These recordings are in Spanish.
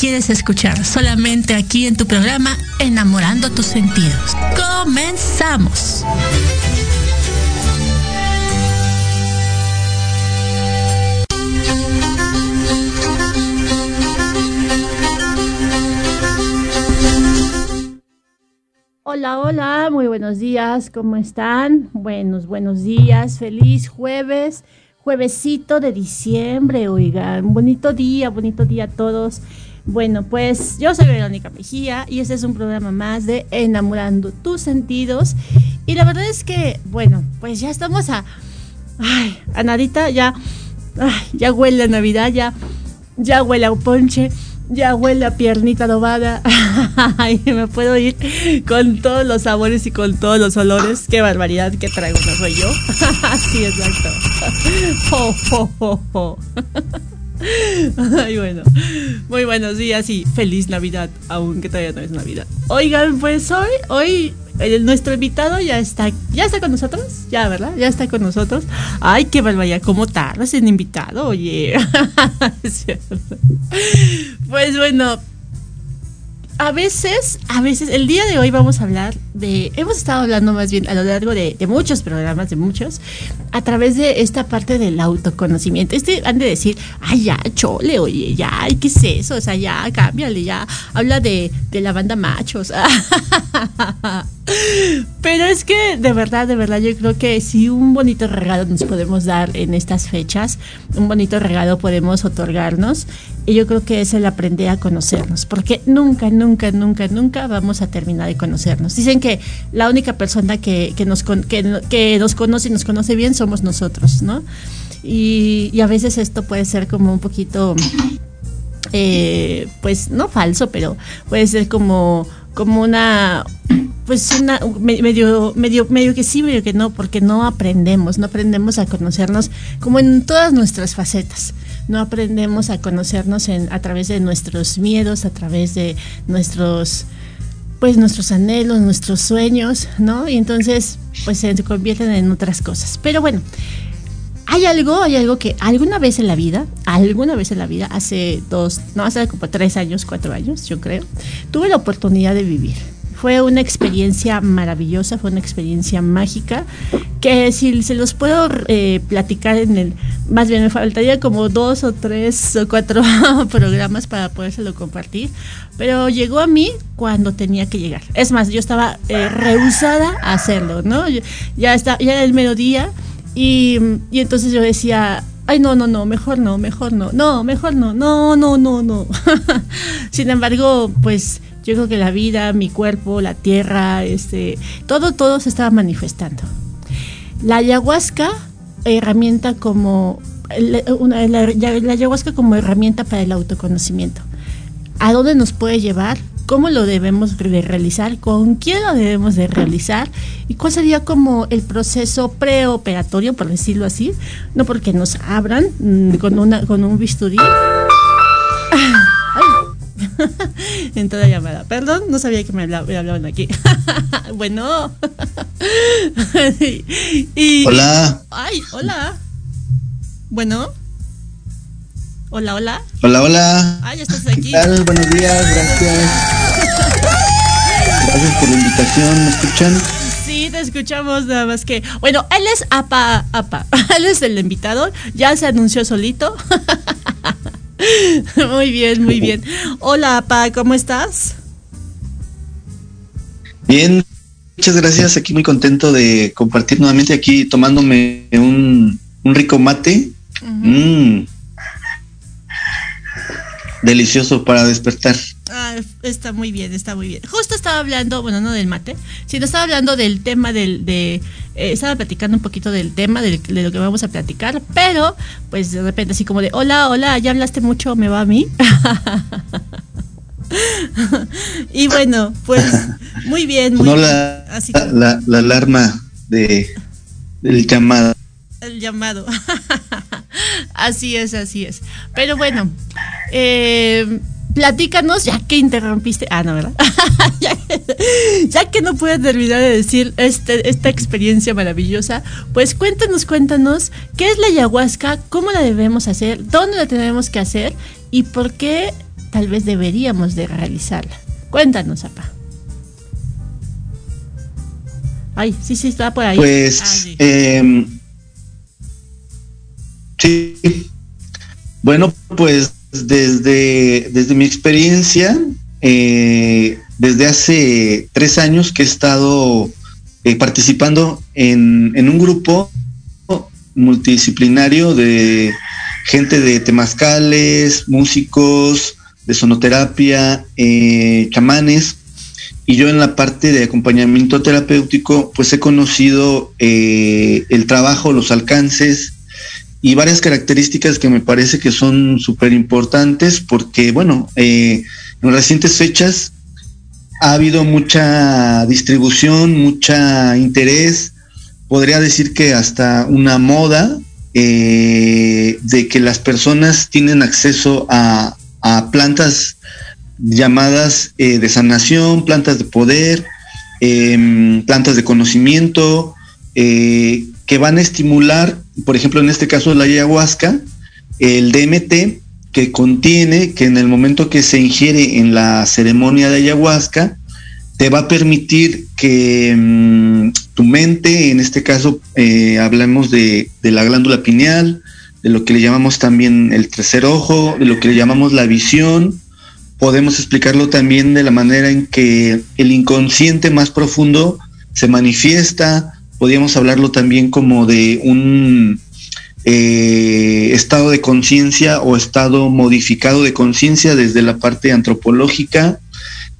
quieres escuchar solamente aquí en tu programa Enamorando tus sentidos. Comenzamos. Hola, hola, muy buenos días, ¿cómo están? Buenos, buenos días, feliz jueves, juevesito de diciembre, oigan, bonito día, bonito día a todos. Bueno, pues yo soy Verónica Mejía y este es un programa más de Enamorando tus sentidos. Y la verdad es que, bueno, pues ya estamos a, ay, a nadita, ya, ay, ya huele a Navidad, ya, ya huele a ponche ya huele a piernita adobada. Ay, me puedo ir con todos los sabores y con todos los olores. Qué barbaridad que traigo, no soy yo. sí, exacto. Ay, bueno. Muy buenos días y feliz Navidad, aunque todavía no es Navidad. Oigan, pues hoy, hoy nuestro invitado ya está, ya está con nosotros, ya, ¿verdad? Ya está con nosotros. Ay, qué barbaridad, ¿cómo tardas en invitado? Oye. pues bueno, a veces, a veces, el día de hoy vamos a hablar de, hemos estado hablando más bien a lo largo de, muchos programas, de muchos, a través de esta parte del autoconocimiento. Este han de decir, ay, ya, chole, oye, ya, ¿qué es eso? O sea, ya, cámbiale, ya, habla de, de la banda machos. Pero es que de verdad, de verdad, yo creo que si un bonito regalo nos podemos dar en estas fechas, un bonito regalo podemos otorgarnos. Y yo creo que es el aprender a conocernos, porque nunca, nunca, nunca, nunca vamos a terminar de conocernos. Dicen que la única persona que, que nos, que, que, nos conoce y nos conoce bien somos nosotros, ¿no? Y, a veces esto puede ser como un poquito, eh, pues no falso, pero puede ser como, como una pues una medio medio medio que sí medio que no porque no aprendemos no aprendemos a conocernos como en todas nuestras facetas no aprendemos a conocernos en, a través de nuestros miedos a través de nuestros pues nuestros anhelos nuestros sueños no y entonces pues se convierten en otras cosas. Pero bueno hay algo, hay algo que alguna vez en la vida, alguna vez en la vida, hace dos, no, hace como tres años, cuatro años, yo creo, tuve la oportunidad de vivir fue una experiencia maravillosa, fue una experiencia mágica, que si se los puedo eh, platicar en el, más bien me faltaría como dos o tres o cuatro programas para podérselo compartir, pero llegó a mí cuando tenía que llegar. Es más, yo estaba eh, rehusada a hacerlo, ¿no? ya, está, ya era el mediodía y, y entonces yo decía, ay, no, no, no, mejor no, mejor no, no, mejor no, no, no, no, no. Sin embargo, pues yo creo que la vida, mi cuerpo, la tierra, este, todo, todo se estaba manifestando. La ayahuasca, herramienta como, la, la, ayahuasca como herramienta para el autoconocimiento. ¿A dónde nos puede llevar? cómo lo debemos de realizar, con quién lo debemos de realizar y cuál sería como el proceso preoperatorio, por decirlo así, no porque nos abran mm, con, una, con un bisturí. en toda llamada. Perdón, no sabía que me, hablaban aquí. bueno. y, hola. Ay, hola. Bueno. Hola, hola. Hola, hola. Ay, estás aquí. Buenos días, gracias. Gracias por la invitación, ¿me escuchan? Sí, te escuchamos nada más que. Bueno, él es Apa, Apa. Él es el invitado. Ya se anunció solito. muy bien, muy bien. Hola, Apa, ¿cómo estás? Bien, muchas gracias. Aquí muy contento de compartir nuevamente aquí tomándome un, rico mate. Mmm delicioso para despertar. Ah, está muy bien, está muy bien. Justo estaba hablando, bueno, no del mate, sino estaba hablando del tema del, de, eh, estaba platicando un poquito del tema de, de, lo que vamos a platicar, pero pues de repente así como de, hola, hola, ya hablaste mucho, me va a mí. y bueno, pues muy bien. Muy no la, así la, la, alarma de, del llamado. El llamado. así es, así es. Pero bueno, eh, platícanos, ya que interrumpiste. Ah, no, ¿verdad? ya, que, ya, que, no puedes terminar de decir este, esta experiencia maravillosa, pues cuéntanos, cuéntanos qué es la ayahuasca, cómo la debemos hacer, dónde la tenemos que hacer y por qué tal vez deberíamos de realizarla. Cuéntanos, apa. Ay, sí, sí, está por ahí. Pues, ah, sí. Eh, sí. Bueno, pues desde, desde mi experiencia, eh, desde hace tres años que he estado eh, participando en, en, un grupo multidisciplinario de gente de temazcales, músicos, de sonoterapia, eh, chamanes, y yo en la parte de acompañamiento terapéutico, pues he conocido el trabajo, los alcances y varias características que me parece que son súper importantes porque, bueno, eh, en recientes fechas ha habido mucha distribución, mucha interés, podría decir que hasta una moda eh, de que las personas tienen acceso a, plantas llamadas eh, de sanación, plantas de poder, eh, plantas de conocimiento, eh, que van a estimular, por ejemplo, en este caso la ayahuasca, el DMT, que contiene, que en el momento que se ingiere en la ceremonia de ayahuasca, te va a permitir que mm, tu mente, en este caso eh, hablamos de, de la glándula pineal, de lo que le llamamos también el tercer ojo, de lo que le llamamos la visión. Podemos explicarlo también de la manera en que el inconsciente más profundo se manifiesta. Podríamos hablarlo también como de un eh, estado de conciencia o estado modificado de conciencia desde la parte antropológica.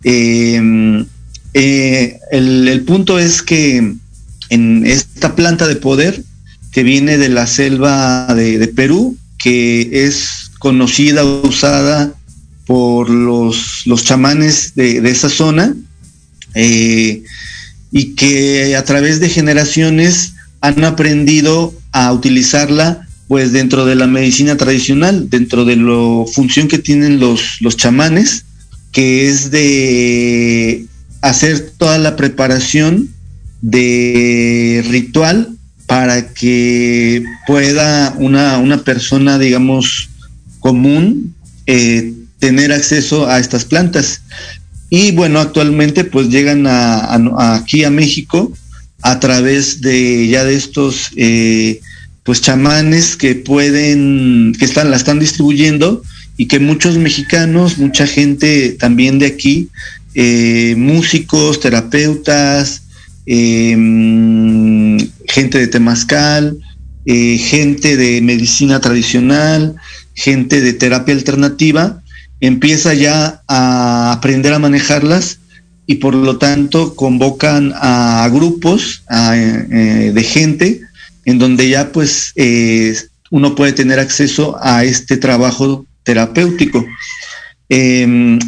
Eh, eh, el, punto es que en esta planta de poder que viene de la selva de, de Perú, que es conocida, usada por los, los chamanes de, de, esa zona, eh, y que a través de generaciones han aprendido a utilizarla pues dentro de la medicina tradicional, dentro de la función que tienen los, los chamanes, que es de hacer toda la preparación de ritual para que pueda una, una persona, digamos, común eh, tener acceso a estas plantas. Y bueno, actualmente pues llegan aquí a México a través de ya de estos eh, pues chamanes que pueden, que están, la están distribuyendo y que muchos mexicanos, mucha gente también de aquí, eh, músicos, terapeutas, eh, gente de Temazcal, eh, gente de medicina tradicional, gente de terapia alternativa, empieza ya a aprender a manejarlas y por lo tanto convocan a grupos a, eh, de gente en donde ya pues eh, uno puede tener acceso a este trabajo terapéutico. Eh,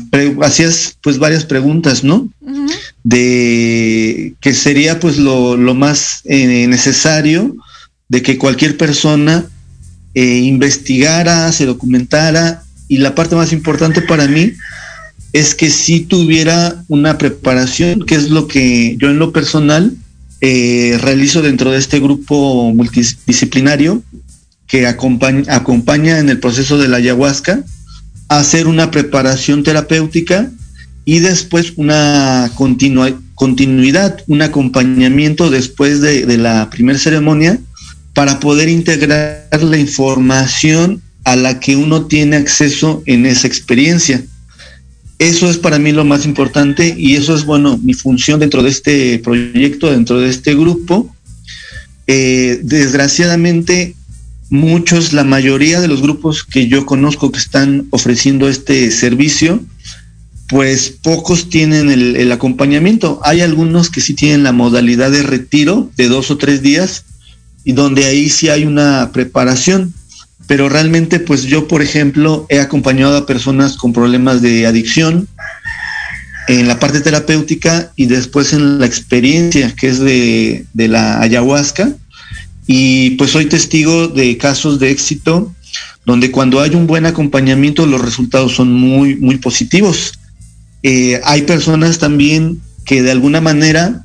hacías pues varias preguntas, ¿no? Uh -huh. De que sería pues lo, lo más eh, necesario de que cualquier persona investigara, se documentara y la parte más importante para mí es que si tuviera una preparación, que es lo que yo en lo personal eh, realizo dentro de este grupo multidisciplinario que acompaña, acompaña en el proceso de la ayahuasca, hacer una preparación terapéutica y después una continuidad, un acompañamiento después de, de la primera ceremonia para poder integrar la información a la que uno tiene acceso en esa experiencia. Eso es para mí lo más importante y eso es, bueno, mi función dentro de este proyecto, dentro de este grupo. Eh, desgraciadamente, muchos, la mayoría de los grupos que yo conozco que están ofreciendo este servicio, pues pocos tienen el, acompañamiento. Hay algunos que sí tienen la modalidad de retiro de dos o tres días y donde ahí sí hay una preparación. Pero realmente, pues yo, por ejemplo, he acompañado a personas con problemas de adicción en la parte terapéutica y después en la experiencia que es de, de la ayahuasca. Y pues soy testigo de casos de éxito donde cuando hay un buen acompañamiento los resultados son muy, muy positivos. Eh, hay personas también que de alguna manera,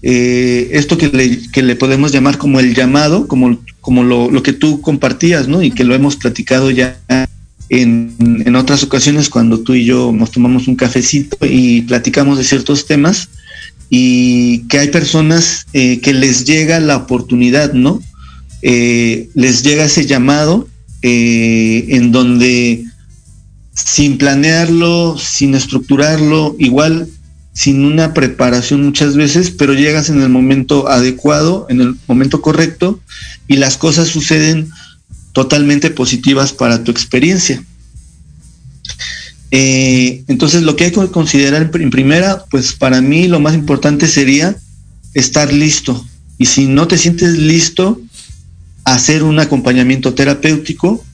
eh, esto que le, podemos llamar como el llamado, como, como lo, que tú compartías, ¿no? Y que lo hemos platicado ya en, otras ocasiones cuando tú y yo nos tomamos un cafecito y platicamos de ciertos temas y que hay personas eh, que les llega la oportunidad, ¿no? les llega ese llamado en donde sin planearlo, sin estructurarlo, igual sin una preparación muchas veces, pero llegas en el momento adecuado, en el momento correcto, y las cosas suceden totalmente positivas para tu experiencia. Eh, entonces, lo que hay que considerar en primera, pues para mí lo más importante sería estar listo. Y si no te sientes listo, hacer un acompañamiento terapéutico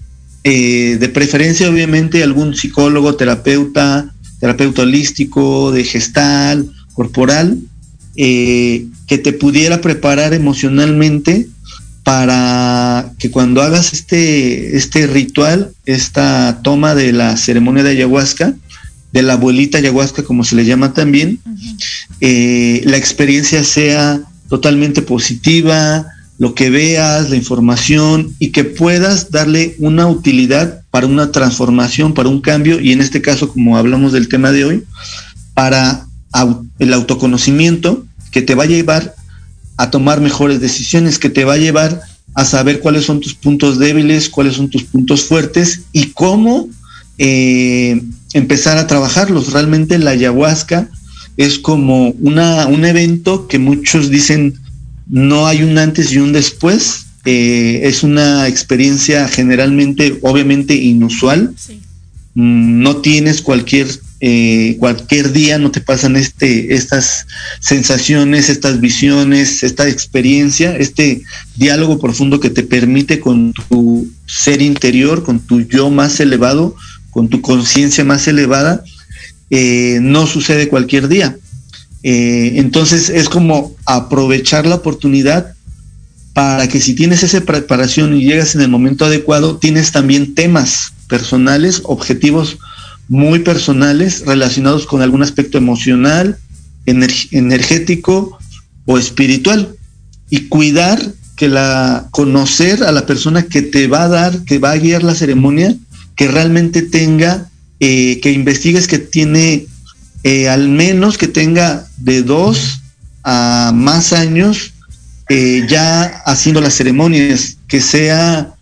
eh, de preferencia obviamente algún psicólogo, terapeuta, terapeuta holístico, de gestal, corporal, eh, que te pudiera preparar emocionalmente para que cuando hagas este, este ritual, esta toma de la ceremonia de ayahuasca, de la abuelita ayahuasca como se le llama también, eh, la experiencia sea totalmente positiva, lo que veas, la información y que puedas darle una utilidad para una transformación, para un cambio y en este caso, como hablamos del tema de hoy, para el autoconocimiento que te va a llevar a tomar mejores decisiones, que te va a llevar a saber cuáles son tus puntos débiles, cuáles son tus puntos fuertes y cómo eh, empezar a trabajarlos. Realmente la ayahuasca es como una, un evento que muchos dicen no hay un antes y un después. Eh, es una experiencia generalmente, obviamente, inusual. Mm, no tienes cualquier eh, cualquier día no te pasan este, estas sensaciones, estas visiones, esta experiencia, este diálogo profundo que te permite con tu ser interior, con tu yo más elevado, con tu conciencia más elevada, eh, no sucede cualquier día. Eh, entonces es como aprovechar la oportunidad para que si tienes esa preparación y llegas en el momento adecuado, tienes también temas personales, objetivos muy personales relacionados con algún aspecto emocional, energético o espiritual. Y cuidar que la, conocer a la persona que te va a dar, que va a guiar la ceremonia, que realmente tenga, eh, que investigues que tiene eh, al menos que tenga de dos a más años eh, ya haciendo las ceremonias, que sea,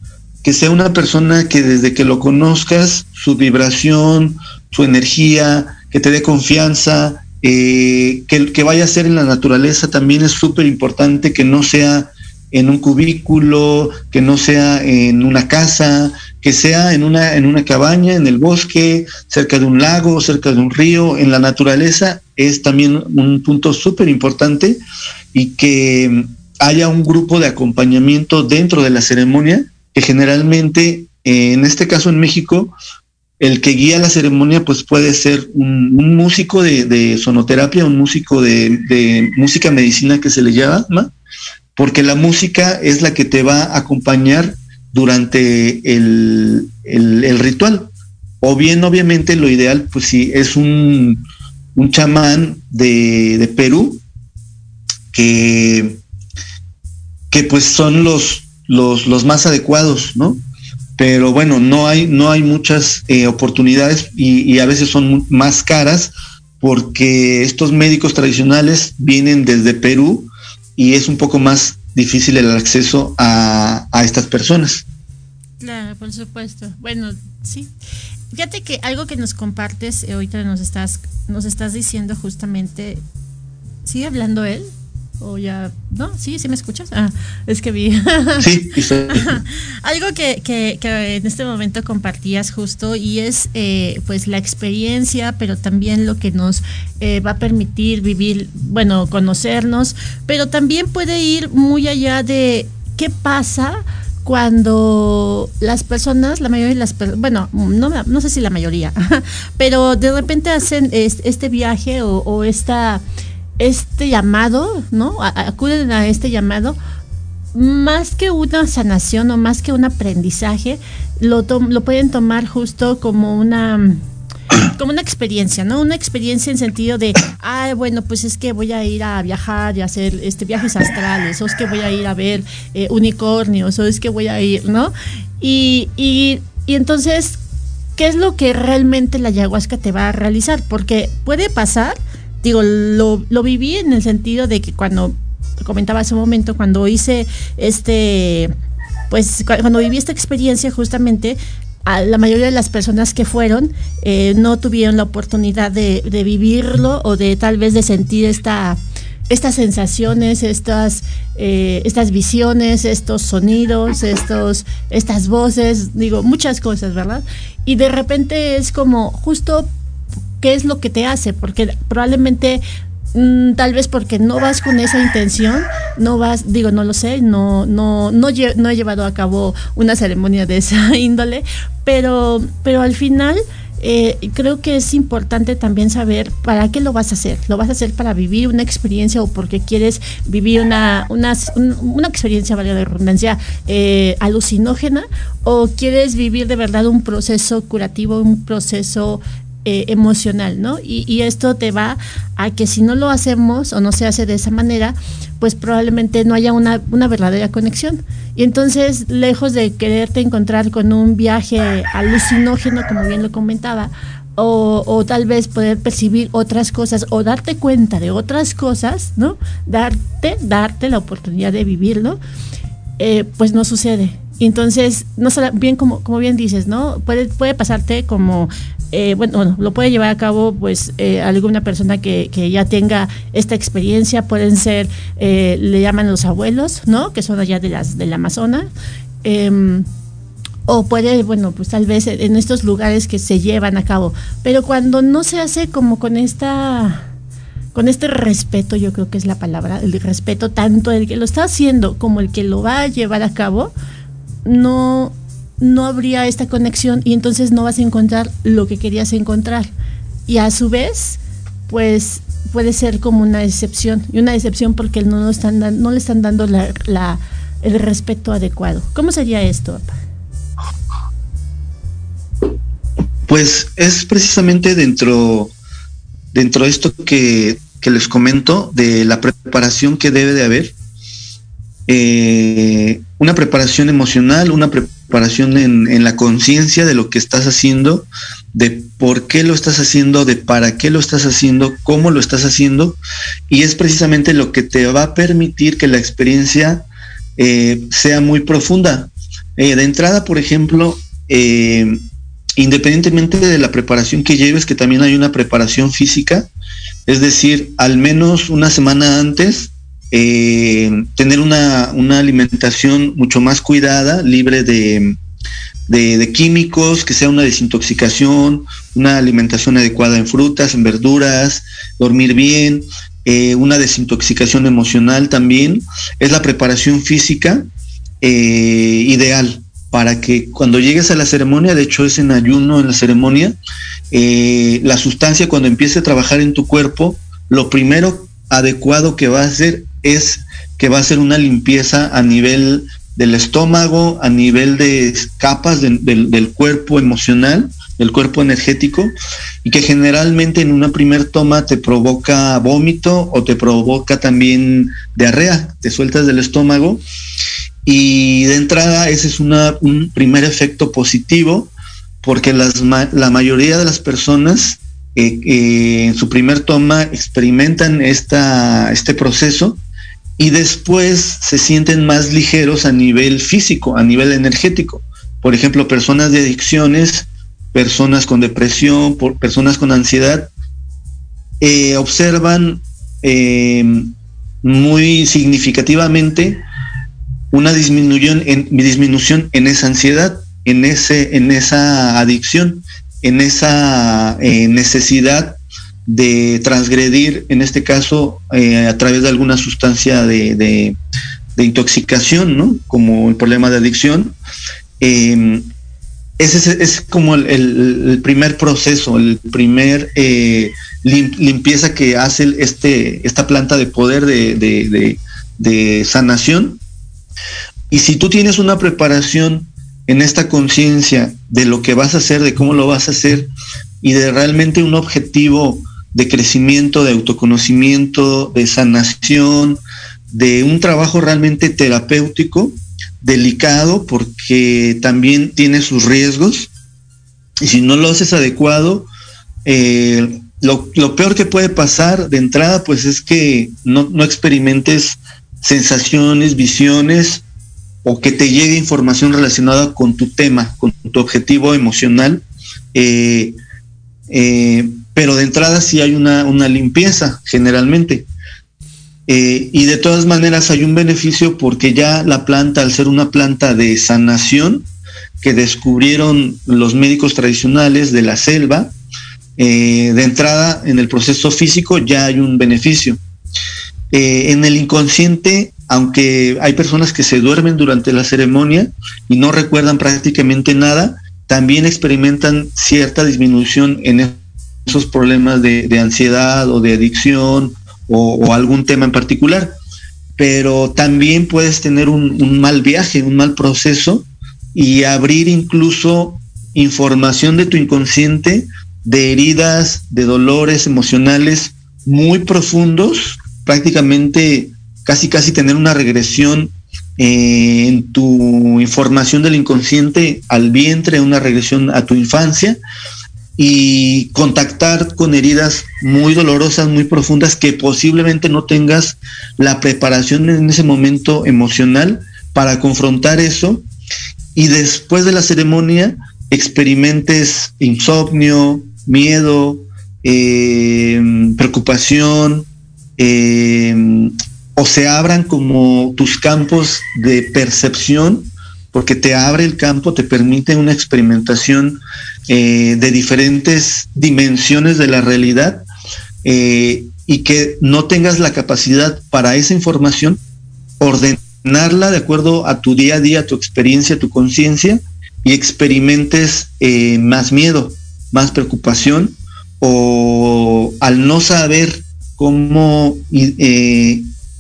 que sea una persona que desde que lo conozcas, su vibración, su energía, que te dé confianza, eh, que, que vaya a ser en la naturaleza también es súper importante, que no sea en un cubículo, que no sea en una casa, que sea en una, en una cabaña, en el bosque, cerca de un lago, cerca de un río, en la naturaleza, es también un punto súper importante y que haya un grupo de acompañamiento dentro de la ceremonia, que generalmente, en este caso en México, el que guía la ceremonia pues puede ser un, músico de, sonoterapia, un músico de, de, música medicina que se le llama, porque la música es la que te va a acompañar durante el, ritual. O bien, obviamente, lo ideal, pues si es un, un chamán de, Perú, que, que pues son los, los, más adecuados, ¿no? Pero bueno, no hay, no hay muchas eh, oportunidades y, a veces son más caras porque estos médicos tradicionales vienen desde Perú y es un poco más difícil el acceso a, estas personas. Claro, por supuesto. Bueno, sí. Fíjate que algo que nos compartes, eh, ahorita nos estás, nos estás diciendo justamente, ¿sigue hablando él? O ya, ¿no? Sí, sí me escuchas. Ah, es que vi. Sí, Algo que, que, que, en este momento compartías justo y es eh, pues la experiencia, pero también lo que nos eh, va a permitir vivir, bueno, conocernos, pero también puede ir muy allá de qué pasa cuando las personas, la mayoría de las personas, bueno, no, no sé si la mayoría, pero de repente hacen este viaje o, o esta este llamado, ¿no? acuden a este llamado, más que una sanación o más que un aprendizaje, lo, lo pueden tomar justo como una como una experiencia, ¿no? Una experiencia en sentido de, ay, bueno, pues es que voy a ir a viajar y hacer este viajes astrales, o es que voy a ir a ver eh, unicornios, o es que voy a ir, ¿no? Y, y, y entonces, ¿qué es lo que realmente la ayahuasca te va a realizar? Porque puede pasar digo, lo, lo viví en el sentido de que cuando comentaba hace un momento, cuando hice este, pues cuando viví esta experiencia justamente, a la mayoría de las personas que fueron eh, no tuvieron la oportunidad de, de, vivirlo o de tal vez de sentir esta estas sensaciones, estas, eh, estas visiones, estos sonidos, estos, estas voces, digo, muchas cosas, ¿verdad? Y de repente es como justo qué es lo que te hace, porque probablemente mm, tal vez porque no vas con esa intención, no vas, digo, no lo sé, no, no, no, he llevado a cabo una ceremonia de esa índole, pero, pero al final eh, creo que es importante también saber para qué lo vas a hacer. ¿Lo vas a hacer para vivir una experiencia o porque quieres vivir una, una, una experiencia, valga de redundancia, eh, alucinógena? ¿O quieres vivir de verdad un proceso curativo, un proceso eh, emocional, ¿no? Y, esto te va a que si no lo hacemos o no se hace de esa manera, pues probablemente no haya una, verdadera conexión. Y entonces, lejos de quererte encontrar con un viaje alucinógeno, como bien lo comentaba, o, tal vez poder percibir otras cosas o darte cuenta de otras cosas, ¿no? Darte, darte la oportunidad de vivirlo, eh, pues no sucede. Entonces, no bien como, bien dices, ¿no? Puede pasarte como eh, bueno, lo puede llevar a cabo pues eh, alguna persona que, que, ya tenga esta experiencia, pueden ser, eh, le llaman los abuelos, ¿no? Que son allá de las del Amazonas. Em, o puede, bueno, pues tal vez en estos lugares que se llevan a cabo. Pero cuando no se hace como con esta con este respeto, yo creo que es la palabra, el respeto tanto el que lo está haciendo como el que lo va a llevar a cabo, no no habría esta conexión y entonces no vas a encontrar lo que querías encontrar. Y a su vez, pues puede ser como una decepción, y una decepción porque no, están no le están dando el respeto adecuado. ¿Cómo sería esto, Pues es precisamente dentro, dentro de esto que, que les comento, de la preparación que debe de haber. Eh, una preparación emocional, una preparación en, la conciencia de lo que estás haciendo, de por qué lo estás haciendo, de para qué lo estás haciendo, cómo lo estás haciendo, y es precisamente lo que te va a permitir que la experiencia eh, sea muy profunda. Eh, de entrada, por ejemplo, eh, independientemente de la preparación que lleves, que también hay una preparación física, es decir, al menos una semana antes, eh, tener una, alimentación mucho más cuidada, libre de, químicos, que sea una desintoxicación, una alimentación adecuada en frutas, en verduras, dormir bien, eh, una desintoxicación emocional también, es la preparación física eh, ideal para que cuando llegues a la ceremonia, de hecho es en ayuno en la ceremonia, la sustancia cuando empiece a trabajar en tu cuerpo, lo primero adecuado que va a hacer es que va a ser una limpieza a nivel del estómago, a nivel de capas del cuerpo emocional, del cuerpo energético, y que generalmente en una primer toma te provoca vómito o te provoca también diarrea, te sueltas del estómago. Y de entrada ese es un primer efecto positivo, porque la mayoría de las personas eh, eh, en su primer toma experimentan esta, este proceso y después se sienten más ligeros a nivel físico, a nivel energético. Por ejemplo, personas de adicciones, personas con depresión, por, personas con ansiedad, eh, observan em, muy significativamente una disminución en, disminución en esa ansiedad, en, ese, en esa adicción, en esa eh, necesidad de transgredir, en este caso, eh, a través de alguna sustancia de, intoxicación, ¿no? Como el problema de adicción. Em, ese es, como el, primer proceso, el primer eh, limpieza que hace este, esta planta de poder de, de sanación. Y si tú tienes una preparación en esta conciencia de lo que vas a hacer, de cómo lo vas a hacer y de realmente un objetivo de crecimiento, de autoconocimiento, de sanación, de un trabajo realmente terapéutico, delicado, porque también tiene sus riesgos. Y si no lo haces adecuado, eh, lo, peor que puede pasar de entrada, pues es que no, experimentes sensaciones, visiones, o que te llegue información relacionada con tu tema, con tu objetivo emocional. Eh, eh, pero de entrada sí hay una, limpieza generalmente. Eh, y de todas maneras hay un beneficio porque ya la planta, al ser una planta de sanación que descubrieron los médicos tradicionales de la selva, eh, de entrada en el proceso físico ya hay un beneficio. Eh, en el inconsciente, aunque hay personas que se duermen durante la ceremonia y no recuerdan prácticamente nada, también experimentan cierta disminución en esos problemas de, ansiedad o de adicción o, algún tema en particular. Pero también puedes tener un, mal viaje, un mal proceso y abrir incluso información de tu inconsciente de heridas, de dolores emocionales muy profundos, prácticamente casi casi tener una regresión eh, en tu información del inconsciente al vientre, una regresión a tu infancia y contactar con heridas muy dolorosas, muy profundas, que posiblemente no tengas la preparación en ese momento emocional para confrontar eso. Y después de la ceremonia experimentes insomnio, miedo, eh, preocupación, eh, o se abran como tus campos de percepción, porque te abre el campo, te permite una experimentación eh, de diferentes dimensiones de la realidad eh, y que no tengas la capacidad para esa información, ordenarla de acuerdo a tu día a día, tu experiencia, tu conciencia y experimentes eh, más miedo, más preocupación o al no saber cómo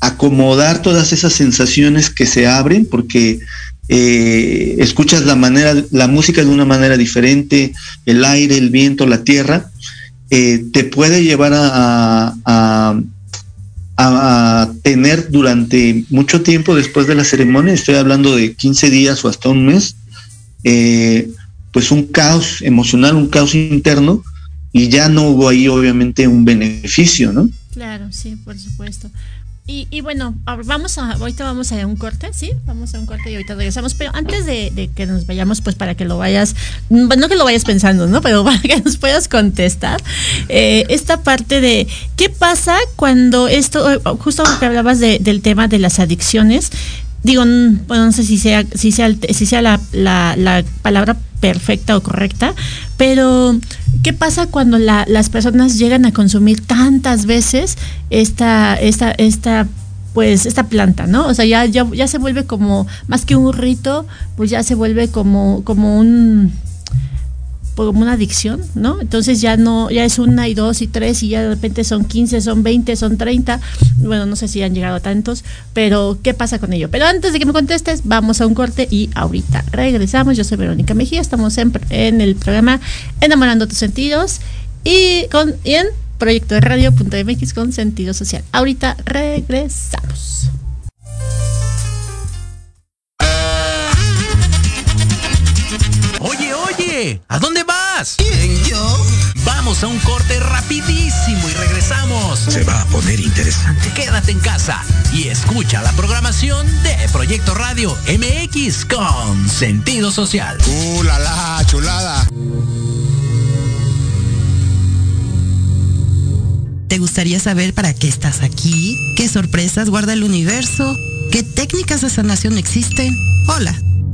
acomodar todas esas sensaciones que se abren porque eh, escuchas la manera, la música de una manera diferente, el aire, el viento, la tierra, eh, te puede llevar a, tener durante mucho tiempo después de la ceremonia, estoy hablando de 15 días o hasta un mes, eh, pues un caos emocional, un caos interno, y ya no hubo ahí obviamente un beneficio, ¿no? Claro, sí, por supuesto. Y, bueno, vamos a, ahorita vamos a un corte, ¿sí? Vamos a un corte y ahorita regresamos. Pero antes de, que nos vayamos, pues para que lo vayas, mm, no que lo vayas pensando, ¿no? Pero para que nos puedas contestar, eh, esta parte de qué pasa cuando esto, justo que hablabas del tema de las adicciones, digo, bueno, no sé si sea, si sea, si sea la, la, la palabra perfecta o correcta, pero ¿qué pasa cuando las personas llegan a consumir tantas veces esta, esta, esta pues esta planta, ¿no? O sea, ya, ya, ya se vuelve como, más que un rito, pues ya se vuelve como, como un como una adicción, ¿no? Entonces ya no, ya es una y dos y tres y ya de repente son 15, son 20, son 30. Bueno, no sé si han llegado a tantos, pero ¿qué pasa con ello? Pero antes de que me contestes, vamos a un corte y ahorita regresamos. Yo soy Verónica Mejía, estamos en, en el programa Enamorando tus sentidos y, y en proyecto de radio.mx con sentido social. Ahorita regresamos. ¿A dónde vas? ¿Quién, yo? Vamos a un corte rapidísimo y regresamos. Se va a poner interesante. Quédate en casa y escucha la programación de Proyecto Radio MX con sentido social. ¡Uh, la, la chulada! ¿Te gustaría saber para qué estás aquí? ¿Qué sorpresas guarda el universo? ¿Qué técnicas de sanación existen? Hola,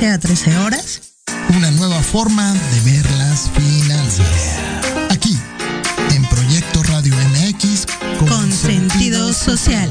12 a 13 horas. Una nueva forma de ver las finanzas. Aquí, en Proyecto Radio MX, con, sentido social.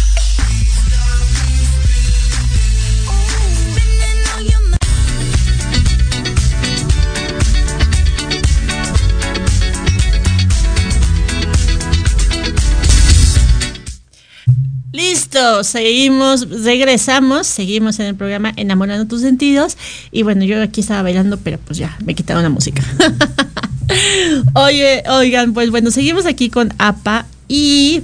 Listo, seguimos, regresamos, seguimos en el programa Enamorando tus sentidos. Y bueno, yo aquí estaba bailando, pero pues ya, me quitaron la música. Oye, oigan, pues bueno, seguimos aquí con APA y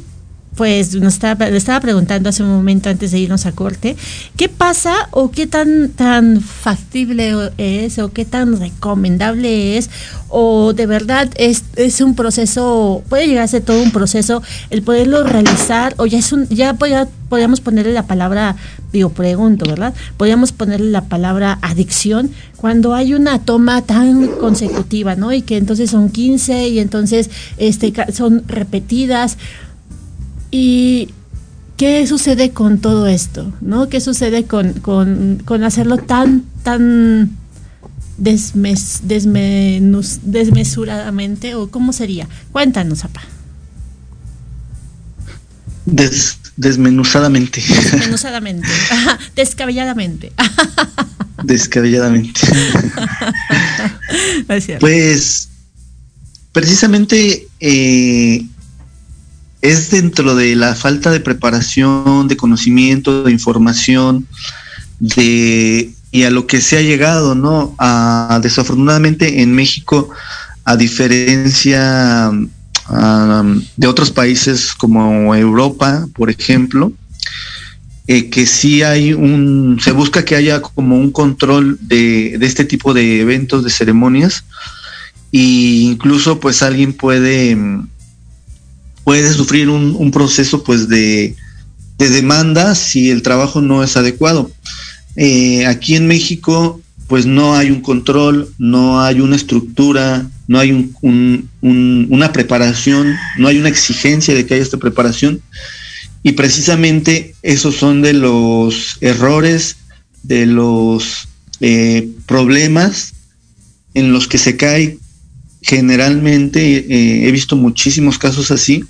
pues nos estaba, le estaba preguntando hace un momento antes de irnos a corte, ¿qué pasa o qué tan, tan factible es o qué tan recomendable es o de verdad es, es un proceso, puede llegar a ser todo un proceso el poderlo realizar o ya es un, ya podríamos ponerle la palabra, digo, pregunto, ¿verdad? Podríamos ponerle la palabra adicción cuando hay una toma tan consecutiva, ¿no? Y que entonces son 15 y entonces este, son repetidas. ¿Y qué sucede con todo esto? ¿No? ¿Qué sucede con, con, hacerlo tan, tan desmes, desmenus, desmesuradamente? ¿O cómo sería? Cuéntanos, papá. Des, desmenuzadamente. Desmenuzadamente. Descabelladamente. Descabelladamente. pues precisamente eh, es dentro de la falta de preparación, de conocimiento, de información, de y a lo que se ha llegado, ¿no? Desafortunadamente en México, a diferencia de otros países como Europa, por ejemplo, eh, que sí hay un, se busca que haya como un control de, de este tipo de eventos, de ceremonias, e incluso pues alguien puede puede sufrir un, proceso pues de, demanda si el trabajo no es adecuado. Eh, aquí en México pues no hay un control, no hay una estructura, no hay una preparación, no hay una exigencia de que haya esta preparación. Y precisamente esos son de los errores, de los eh, problemas en los que se cae generalmente. Eh, he visto muchísimos casos así,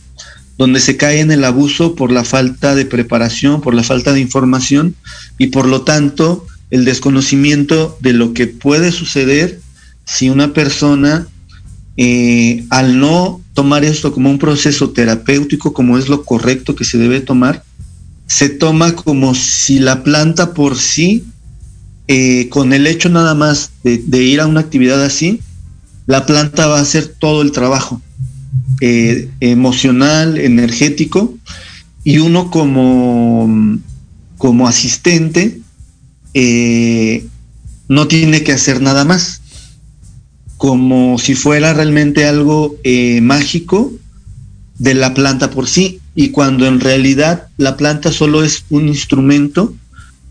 donde se cae en el abuso por la falta de preparación, por la falta de información y por lo tanto el desconocimiento de lo que puede suceder si una persona eh, al no tomar esto como un proceso terapéutico, como es lo correcto que se debe tomar, se toma como si la planta por sí, eh, con el hecho nada más de ir a una actividad así, la planta va a hacer todo el trabajo eh, emocional, energético, y uno como, como asistente eh, no tiene que hacer nada más, como si fuera realmente algo eh, mágico de la planta por sí, y cuando en realidad la planta solo es un instrumento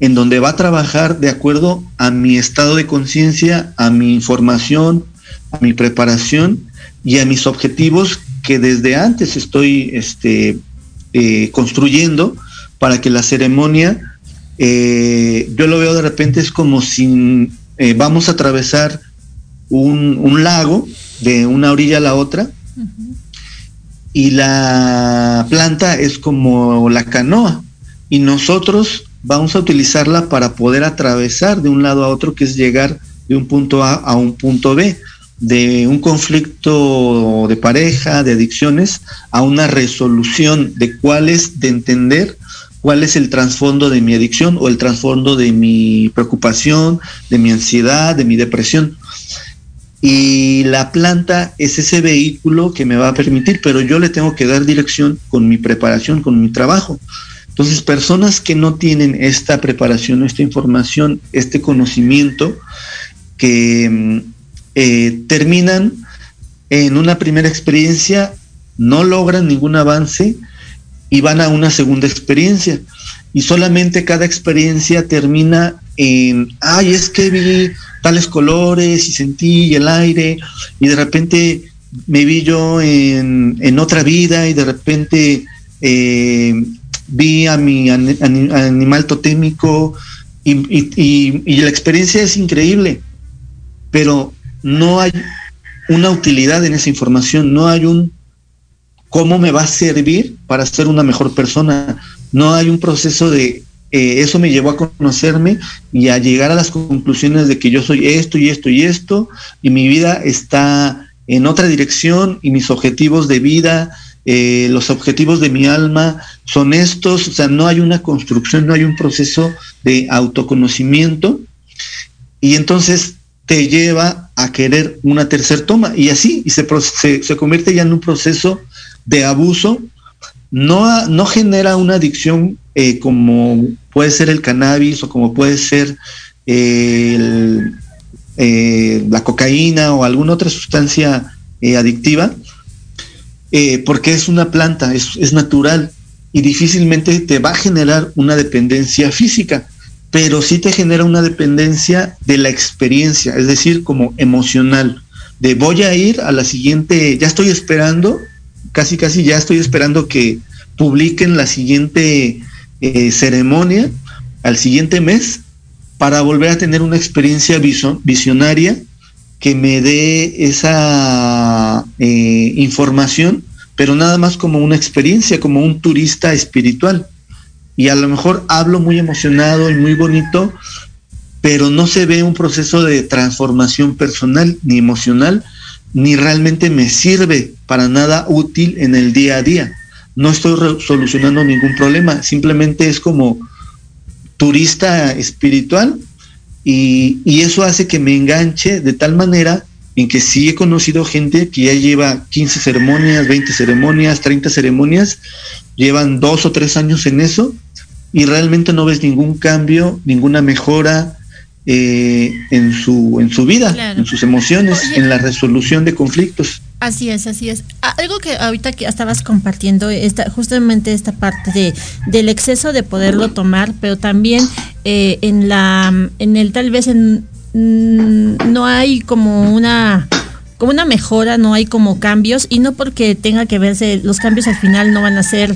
en donde va a trabajar de acuerdo a mi estado de conciencia, a mi información, a mi preparación y a mis objetivos que desde antes estoy este, eh, construyendo para que la ceremonia, eh, yo lo veo de repente es como si eh, vamos a atravesar un, lago de una orilla a la otra y la planta es como la canoa y nosotros vamos a utilizarla para poder atravesar de un lado a otro, que es llegar de un punto A a un punto B, de un conflicto de pareja, de adicciones, a una resolución de cuál es, de entender cuál es el trasfondo de mi adicción o el trasfondo de mi preocupación, de mi ansiedad, de mi depresión. Y la planta es ese vehículo que me va a permitir, pero yo le tengo que dar dirección con mi preparación, con mi trabajo. Entonces, personas que no tienen esta preparación, esta información, este conocimiento, que mm, eh, terminan en una primera experiencia, no logran ningún avance y van a una segunda experiencia. Y solamente cada experiencia termina en, ay, es que vi tales colores y sentí el aire y de repente me vi yo en, otra vida y de repente eh, vi a mi animal totémico y, la experiencia es increíble, pero no hay una utilidad en esa información, no hay un cómo me va a servir para ser una mejor persona, no hay un proceso de eh, eso me llevó a conocerme y a llegar a las conclusiones de que yo soy esto y esto y esto y mi vida está en otra dirección y mis objetivos de vida eh, los objetivos de mi alma son estos, o sea, no hay una construcción, no hay un proceso de autoconocimiento. Y entonces te lleva a querer una tercera toma. Y así, y se, se, convierte ya en un proceso de abuso, no, no genera una adicción eh, como puede ser el cannabis o como puede ser eh, la cocaína o alguna otra sustancia adictiva, eh, porque es una planta, es, natural. Y difícilmente te va a generar una dependencia física, pero sí te genera una dependencia de la experiencia, es decir, como emocional, de voy a ir a la siguiente, ya estoy esperando, casi casi ya estoy esperando que publiquen la siguiente eh, ceremonia al siguiente mes para volver a tener una experiencia visionaria que me dé esa eh, información, pero nada más como una experiencia, como un turista espiritual. Y a lo mejor hablo muy emocionado y muy bonito, pero no se ve un proceso de transformación personal ni emocional, ni realmente me sirve para nada útil en el día a día. No estoy solucionando ningún problema, simplemente es como turista espiritual y, eso hace que me enganche de tal manera en que sí he conocido gente que ya lleva 15 ceremonias, 20 ceremonias, 30 ceremonias, llevan dos o tres años en eso y realmente no ves ningún cambio, ninguna mejora eh, en, su, en su vida, en sus emociones, en la resolución de conflictos. Así es, así es. Algo que ahorita que estabas compartiendo, esta, justamente esta parte de, del exceso de poderlo tomar, pero también eh, en la, en el tal vez en, mm, no hay como una como una mejora, no hay como cambios y no porque tenga que verse, los cambios al final no van a ser,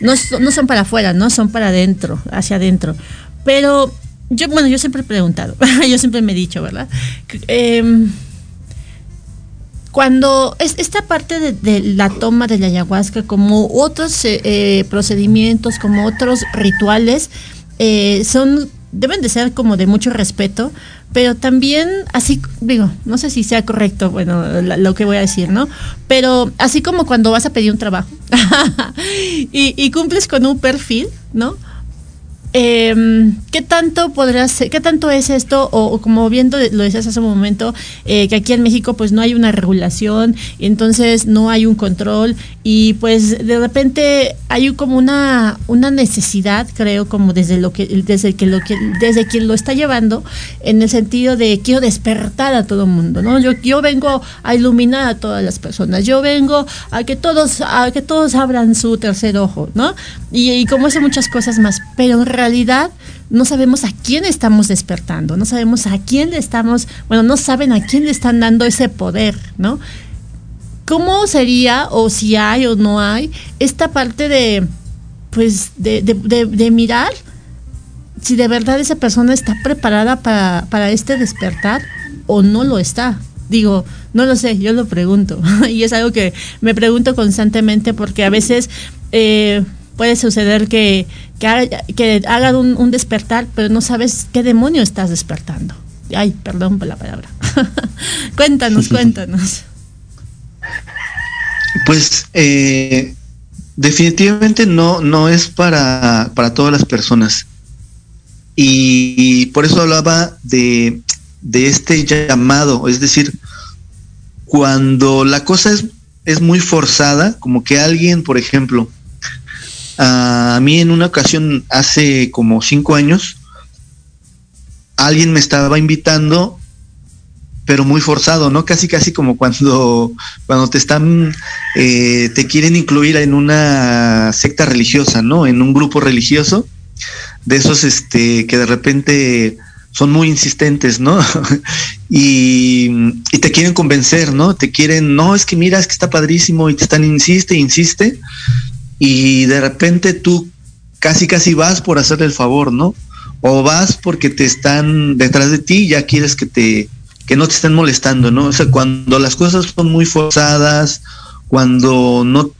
no, no son para afuera, no son para adentro, hacia adentro. Pero yo, bueno, yo siempre he preguntado, yo siempre me he dicho, ¿verdad? Eh, cuando es esta parte de, la toma de la ayahuasca, como otros eh, eh, procedimientos, como otros rituales, eh, son deben de ser como de mucho respeto, pero también así digo, no sé si sea correcto, bueno, lo que voy a decir, ¿no? Pero así como cuando vas a pedir un trabajo y, y cumples con un perfil, ¿no? Eh, ¿qué tanto podrás, qué tanto es esto? O, como viendo, lo decías hace un momento, eh, que aquí en México pues no hay una regulación, entonces no hay un control y pues de repente hay como una, una necesidad, creo, como desde lo que, desde que lo desde quien lo está llevando, en el sentido de quiero despertar a todo el mundo, ¿no? Yo, yo vengo a iluminar a todas las personas, yo vengo a que todos, a que todos abran su tercer ojo, ¿no? Y, y como hace muchas cosas más, pero en realidad no sabemos a quién estamos despertando, no sabemos a quién le estamos, bueno, no saben a quién le están dando ese poder, ¿no? ¿Cómo sería, o si hay o no hay, esta parte de, pues, de, de, mirar si de verdad esa persona está preparada para, para este despertar o no lo está? Digo, no lo sé, yo lo pregunto. y es algo que me pregunto constantemente porque a veces eh, puede suceder que, que, haga, que hagan un, un, despertar, pero no sabes qué demonio estás despertando. Ay, perdón por la palabra. cuéntanos, cuéntanos. Pues eh, definitivamente no, no es para, para todas las personas. Y por eso hablaba de, de este llamado, es decir, cuando la cosa es, es muy forzada, como que alguien, por ejemplo, a mí en una ocasión hace como cinco años, alguien me estaba invitando, pero muy forzado, ¿no? Casi, casi como cuando, cuando te están, eh, te quieren incluir en una secta religiosa, ¿no? En un grupo religioso, de esos, este, que de repente son muy insistentes, ¿no? y, y, te quieren convencer, ¿no? Te quieren, no, es que mira, es que está padrísimo y te están, insiste, insiste y de repente tú casi casi vas por hacerle el favor, ¿no? O vas porque te están detrás de ti y ya quieres que te que no te estén molestando, ¿no? O sea, cuando las cosas son muy forzadas, cuando no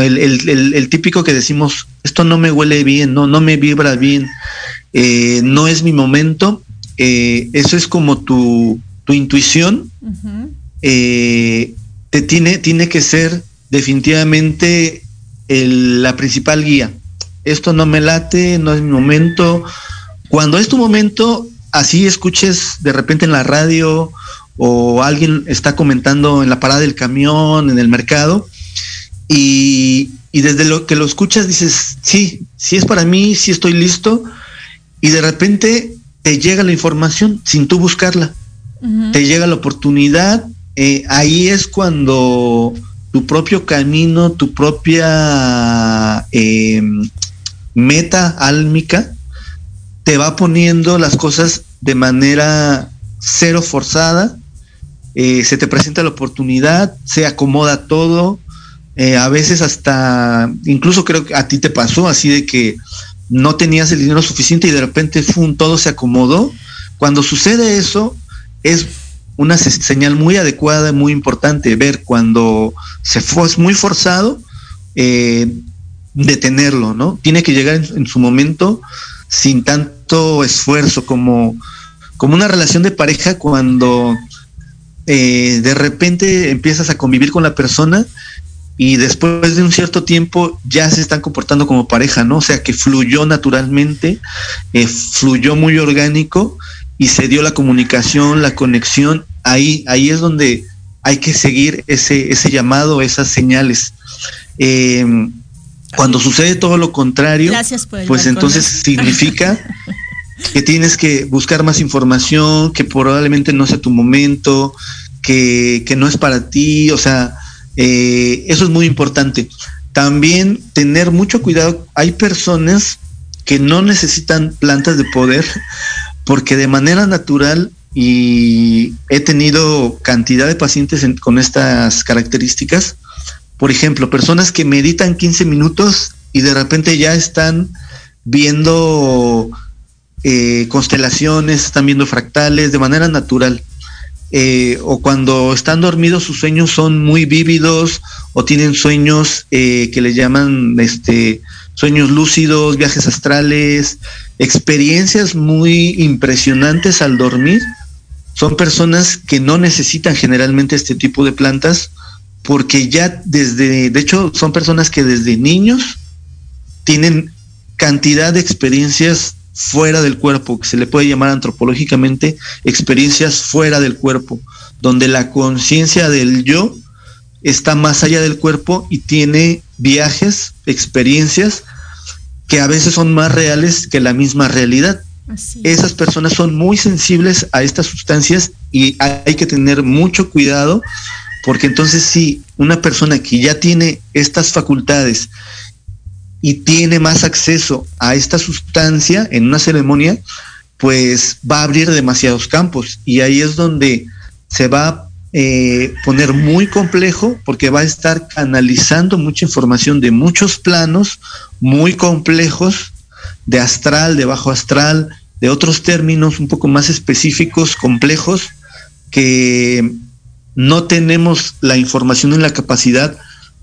el, el, el, típico que decimos esto no me huele bien, no, no me vibra bien, eh, no es mi momento, eh, eso es como tu, tu intuición, uh -huh. eh, te tiene, tiene que ser definitivamente el, la principal guía. Esto no me late, no es mi momento. Cuando es tu momento, así escuches de repente en la radio o alguien está comentando en la parada del camión, en el mercado, y, y desde lo que lo escuchas dices, sí, sí es para mí, sí estoy listo, y de repente te llega la información sin tú buscarla, uh -huh. te llega la oportunidad, eh, ahí es cuando tu propio camino, tu propia eh, meta álmica, te va poniendo las cosas de manera cero forzada, eh, se te presenta la oportunidad, se acomoda todo, eh, a veces hasta, incluso creo que a ti te pasó así de que no tenías el dinero suficiente y de repente todo se acomodó. Cuando sucede eso, es una señal muy adecuada, muy importante, ver cuando se fue muy forzado, eh, detenerlo, ¿no? Tiene que llegar en, en, su momento sin tanto esfuerzo como, como una relación de pareja cuando eh, de repente empiezas a convivir con la persona y después de un cierto tiempo ya se están comportando como pareja, ¿no? O sea que fluyó naturalmente, eh, fluyó muy orgánico y se dio la comunicación, la conexión, ahí, ahí es donde hay que seguir ese, ese llamado, esas señales. Eh, cuando sucede todo lo contrario, pues entonces significa que tienes que buscar más información, que probablemente no sea tu momento, que, que no es para ti, o sea, eh, eso es muy importante. También tener mucho cuidado, hay personas que no necesitan plantas de poder porque de manera natural y he tenido cantidad de pacientes en, con estas características. Por ejemplo, personas que meditan 15 minutos y de repente ya están viendo eh, constelaciones, están viendo fractales de manera natural. Eh, o cuando están dormidos sus sueños son muy vívidos o tienen sueños eh, que le llaman este sueños lúcidos, viajes astrales, experiencias muy impresionantes al dormir. Son personas que no necesitan generalmente este tipo de plantas porque ya desde, de hecho, son personas que desde niños tienen cantidad de experiencias fuera del cuerpo, que se le puede llamar antropológicamente experiencias fuera del cuerpo, donde la conciencia del yo está más allá del cuerpo y tiene viajes, experiencias que a veces son más reales que la misma realidad. Esas personas son muy sensibles a estas sustancias y hay que tener mucho cuidado porque entonces si una persona que ya tiene estas facultades y tiene más acceso a esta sustancia en una ceremonia, pues va a abrir demasiados campos y ahí es donde se va a eh, poner muy complejo porque va a estar canalizando mucha información de muchos planos muy complejos, de astral, de bajo astral, de otros términos un poco más específicos, complejos, que no tenemos la información en la capacidad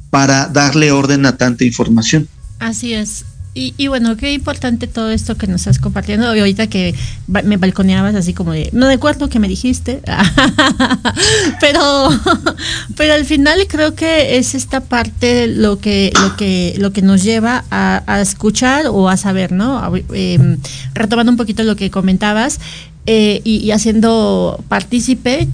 para darle orden a tanta información. Así es. Y, bueno, qué importante todo esto que nos estás compartiendo. ahorita que me balconeabas así como de, no de acuerdo que me dijiste, pero, pero al final creo que es esta parte lo que, lo que, lo que nos lleva a, escuchar o a saber, ¿no? Em, retomando un poquito lo que comentabas eh, y, haciendo partícipe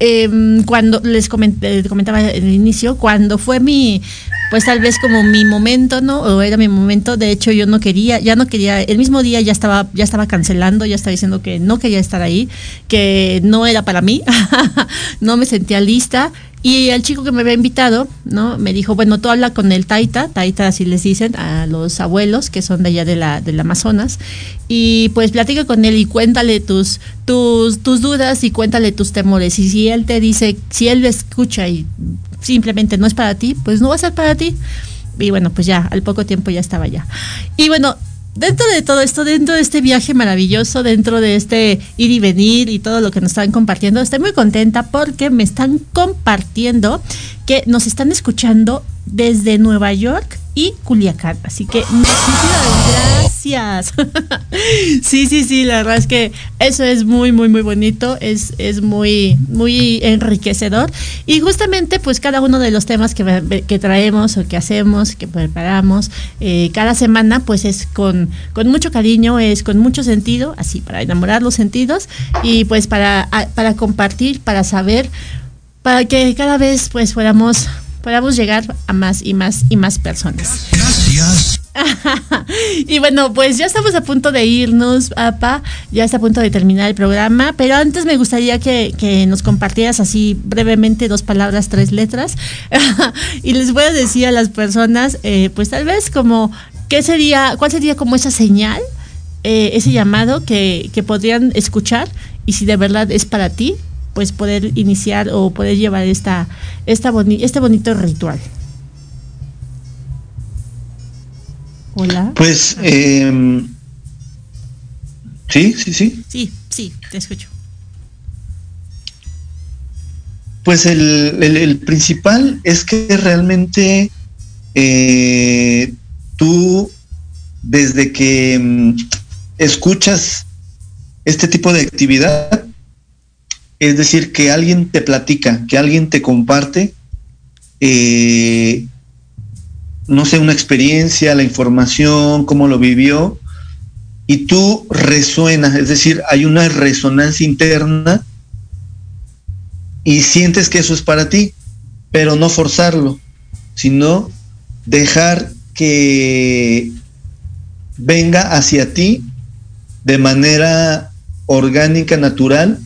em, cuando les comentaba en el inicio, cuando fue mi, pues tal vez como mi momento, ¿no? O era mi momento, de hecho yo no quería, ya no quería, el mismo día ya estaba, ya estaba cancelando, ya estaba diciendo que no quería estar ahí, que no era para mí, no me sentía lista. Y el chico que me había invitado, ¿no? Me dijo, bueno, tú habla con el Taita, Taita así les dicen a los abuelos que son de allá de la, del Amazonas, y pues platica con él y cuéntale tus, tus, tus dudas y cuéntale tus temores. Y si él te dice, si él escucha y simplemente no es para ti, pues no va a ser para ti. Y bueno, pues ya, al poco tiempo ya estaba ya. Y bueno, dentro de todo esto, dentro de este viaje maravilloso, dentro de este ir y venir y todo lo que nos están compartiendo, estoy muy contenta porque me están compartiendo que nos están escuchando desde Nueva York y Culiacán. Así que muchísimas gracias. sí, sí, sí, la verdad es que eso es muy, muy, muy bonito, es, es muy, muy enriquecedor. Y justamente, pues cada uno de los temas que, traemos o que hacemos, que preparamos eh, cada semana, pues es con, con mucho cariño, es con mucho sentido, así para enamorar los sentidos y pues para, para compartir, para saber, para que cada vez pues fuéramos podamos llegar a más y más y más personas. Gracias. y bueno, pues ya estamos a punto de irnos, papá. Ya está a punto de terminar el programa. Pero antes me gustaría que, nos compartieras así brevemente dos palabras, tres letras. y les voy a decir a las personas, eh, pues tal vez como, ¿qué sería, cuál sería como esa señal, eh, ese llamado que, que podrían escuchar? Y si de verdad es para ti, pues poder iniciar o poder llevar esta, esta este bonito ritual. Hola. Pues, em, sí, sí, sí. Sí, sí, te escucho. Pues el, principal es que realmente eh, tú, desde que em, escuchas este tipo de actividad, es decir, que alguien te platica, que alguien te comparte, eh, no sé, una experiencia, la información, cómo lo vivió, y tú resuenas, es decir, hay una resonancia interna y sientes que eso es para ti, pero no forzarlo, sino dejar que venga hacia ti de manera orgánica, natural,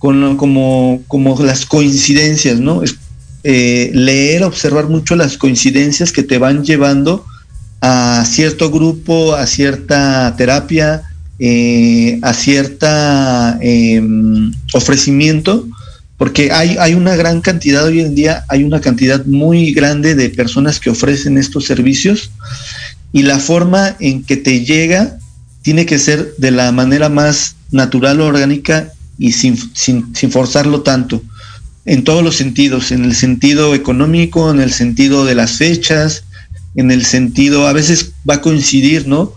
con, como, como las coincidencias, ¿no? Es, eh, leer, observar mucho las coincidencias que te van llevando a cierto grupo, a cierta terapia, eh, a cierta em, ofrecimiento, porque hay, hay una gran cantidad hoy en día, hay una cantidad muy grande de personas que ofrecen estos servicios y la forma en que te llega tiene que ser de la manera más natural, orgánica y sin, sin, sin forzarlo tanto, en todos los sentidos, en el sentido económico, en el sentido de las fechas, en el sentido, a veces va a coincidir, ¿no?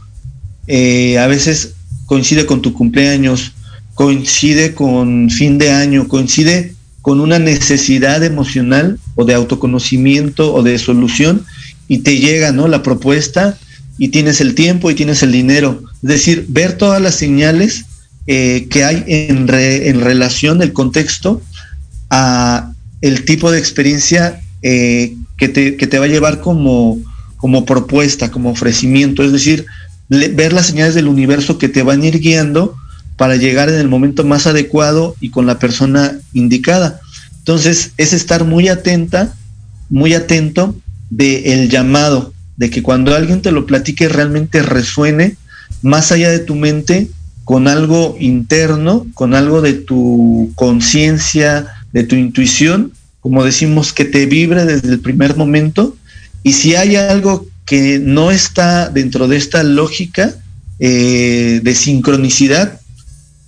Eh, a veces coincide con tu cumpleaños, coincide con fin de año, coincide con una necesidad emocional o de autoconocimiento o de solución y te llega, ¿no? La propuesta y tienes el tiempo y tienes el dinero. Es decir, ver todas las señales eh, que hay en, relación del contexto a el tipo de experiencia eh, que, te, que, te, va a llevar como, como propuesta, como ofrecimiento. Es decir, ver las señales del universo que te van a ir guiando para llegar en el momento más adecuado y con la persona indicada. Entonces, es estar muy atenta, muy atento del el llamado, de que cuando alguien te lo platique realmente resuene más allá de tu mente con algo interno, con algo de tu conciencia, de tu intuición, como decimos, que te vibre desde el primer momento. Y si hay algo que no está dentro de esta lógica eh, de sincronicidad,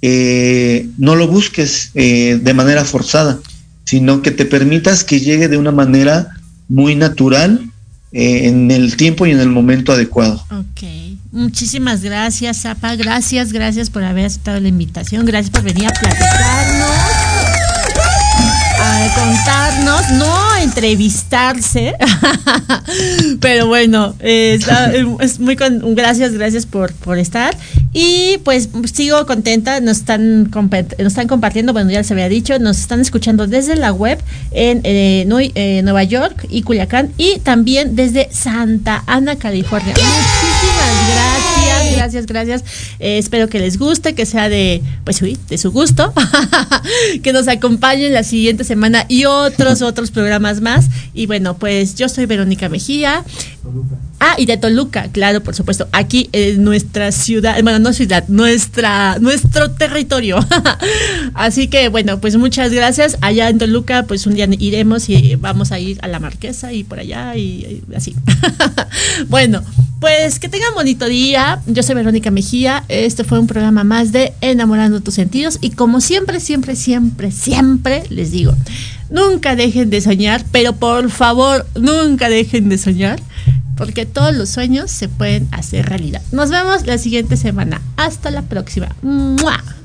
eh, no lo busques eh, de manera forzada, sino que te permitas que llegue de una manera muy natural en el tiempo y en el momento adecuado. Ok. Muchísimas gracias, Zapa. Gracias, gracias por haber aceptado la invitación. Gracias por venir a platicarnos a contarnos, no a entrevistarse, pero bueno, es muy con, gracias, gracias por, por estar. Y pues sigo contenta, nos están, nos están compartiendo, bueno, ya se había dicho, nos están escuchando desde la web en eh, eh, Nueva York y Culiacán y también desde Santa Ana, California. Muchísimas gracias, gracias, gracias. Eh, espero que les guste, que sea de, pues, de su gusto, que nos acompañen la siguiente semana y otros, otros programas más. Y bueno, pues yo soy Verónica Mejía. Ah, y de Toluca, claro, por supuesto. Aquí en nuestra ciudad, bueno, no ciudad, nuestra, nuestro territorio. Así que bueno, pues muchas gracias. Allá en Toluca, pues un día iremos y vamos a ir a la Marquesa y por allá y, así. bueno, pues que tengan bonito día. Yo soy Verónica Mejía. Este fue un programa más de Enamorando tus sentidos. Y como siempre, siempre, siempre, siempre les digo, nunca dejen de soñar, pero por favor, nunca dejen de soñar porque todos los sueños se pueden hacer realidad. Nos vemos la siguiente semana. Hasta la próxima. Hemos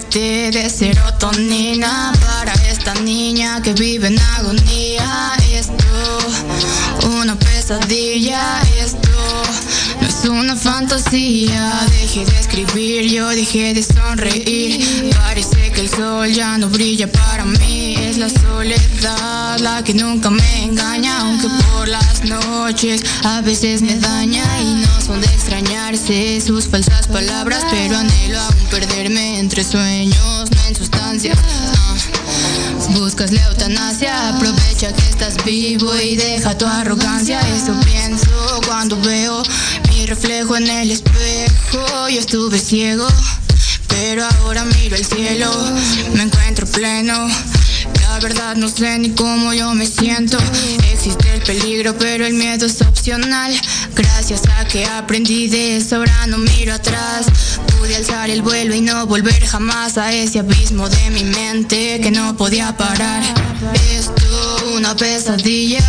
Conecte de serotonina para esta niña que vive en agonía. Esto, una pesadilla, esto no es una fantasía. Dejé de escribir, yo dejé de sonreír. Parece que el sol ya no brilla para mí. Es la soledad la que nunca me engaña, aunque por las noches a veces me daña y no son de sus falsas palabras, pero anhelo aún perderme entre sueños, no en sustancias. Buscas la eutanasia, aprovecha que estás vivo y deja tu arrogancia. Eso pienso cuando veo mi reflejo en el espejo. Yo estuve ciego, pero ahora miro el cielo, me encuentro pleno. La verdad no sé ni cómo yo me siento. Existe el peligro, pero el miedo es opcional. Gracias a que aprendí de eso, ahora no miro atrás. Pude alzar el vuelo y no volver jamás a ese abismo de mi mente que no podía parar. Esto, una pesadilla.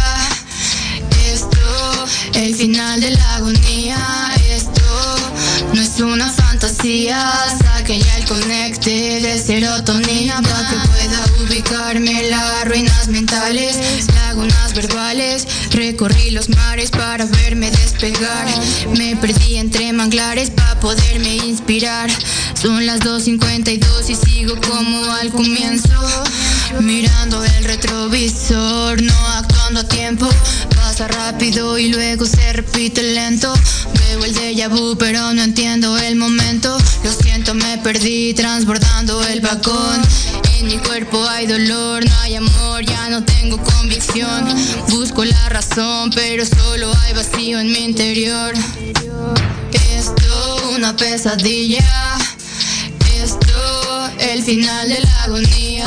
Esto, el final de la agonía. Esto, no es una fantasía. Saque ya el conecte de serotonina para que pueda ubicarme las ruinas mentales, lagunas verbales. Recorrí los mares para verme despegar. Me perdí entre manglares para poderme inspirar. Son las 2.52 y sigo como al comienzo. Mirando el retrovisor, no actuando a tiempo. Pasa rápido y luego se repite lento. Veo el déjà vu, pero no entiendo el momento. Lo siento, me perdí transbordando el vagón. En mi cuerpo hay dolor, no hay amor, ya no tengo convicción. Busco la razón, pero solo hay vacío en mi interior. Esto una pesadilla. Esto el final de la agonía.